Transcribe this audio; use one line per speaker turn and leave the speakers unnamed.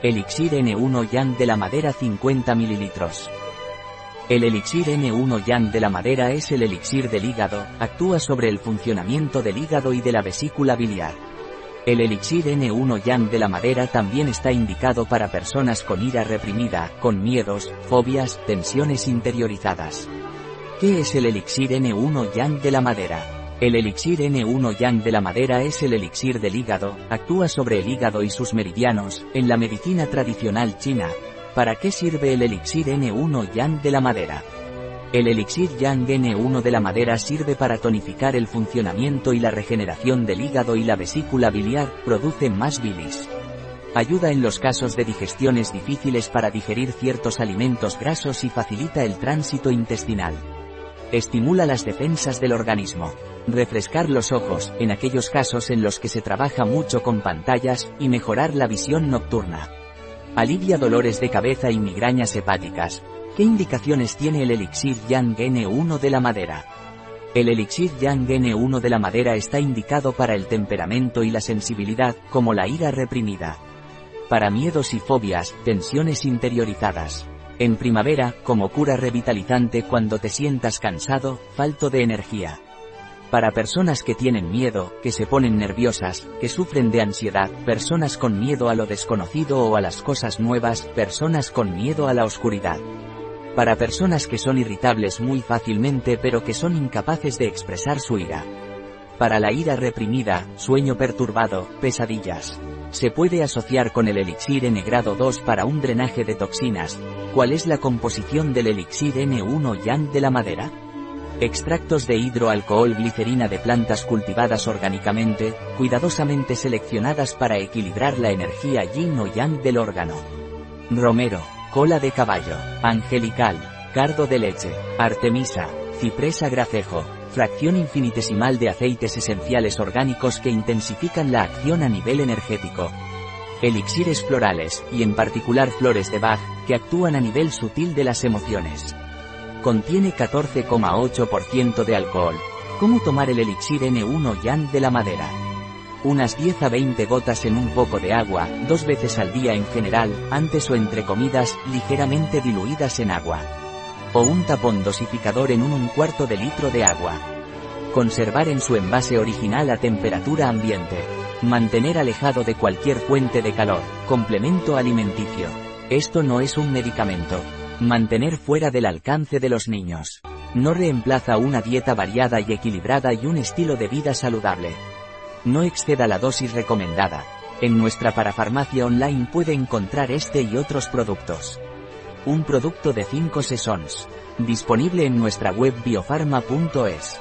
Elixir N1 Yang de la madera 50 ml. El elixir N1 Yang de la madera es el elixir del hígado, actúa sobre el funcionamiento del hígado y de la vesícula biliar. El elixir N1 Yang de la madera también está indicado para personas con ira reprimida, con miedos, fobias, tensiones interiorizadas. ¿Qué es el elixir N1 Yang de la madera? El elixir N1 Yang de la madera es el elixir del hígado, actúa sobre el hígado y sus meridianos, en la medicina tradicional china. ¿Para qué sirve el elixir N1 Yang de la madera? El elixir Yang N1 de la madera sirve para tonificar el funcionamiento y la regeneración del hígado y la vesícula biliar, produce más bilis. Ayuda en los casos de digestiones difíciles para digerir ciertos alimentos grasos y facilita el tránsito intestinal. Estimula las defensas del organismo. Refrescar los ojos, en aquellos casos en los que se trabaja mucho con pantallas, y mejorar la visión nocturna. Alivia dolores de cabeza y migrañas hepáticas. ¿Qué indicaciones tiene el elixir Yang N1 de la madera? El elixir Yang N1 de la madera está indicado para el temperamento y la sensibilidad, como la ira reprimida. Para miedos y fobias, tensiones interiorizadas. En primavera, como cura revitalizante cuando te sientas cansado, falto de energía. Para personas que tienen miedo, que se ponen nerviosas, que sufren de ansiedad, personas con miedo a lo desconocido o a las cosas nuevas, personas con miedo a la oscuridad. Para personas que son irritables muy fácilmente pero que son incapaces de expresar su ira. Para la ira reprimida, sueño perturbado, pesadillas. Se puede asociar con el elixir N grado 2 para un drenaje de toxinas. ¿Cuál es la composición del elixir N1 Yang de la madera? Extractos de hidroalcohol glicerina de plantas cultivadas orgánicamente, cuidadosamente seleccionadas para equilibrar la energía yin o yang del órgano. Romero, cola de caballo, angelical, cardo de leche, artemisa, cipresa gracejo, fracción infinitesimal de aceites esenciales orgánicos que intensifican la acción a nivel energético. Elixires florales, y en particular flores de Bach, que actúan a nivel sutil de las emociones. Contiene 14,8% de alcohol. ¿Cómo tomar el elixir N1 Yang de la madera? Unas 10 a 20 gotas en un poco de agua, dos veces al día en general, antes o entre comidas, ligeramente diluidas en agua o un tapón dosificador en un, un cuarto de litro de agua. Conservar en su envase original a temperatura ambiente. Mantener alejado de cualquier fuente de calor. Complemento alimenticio. Esto no es un medicamento. Mantener fuera del alcance de los niños. No reemplaza una dieta variada y equilibrada y un estilo de vida saludable. No exceda la dosis recomendada. En nuestra parafarmacia online puede encontrar este y otros productos. Un producto de 5 sesons. Disponible en nuestra web biofarma.es.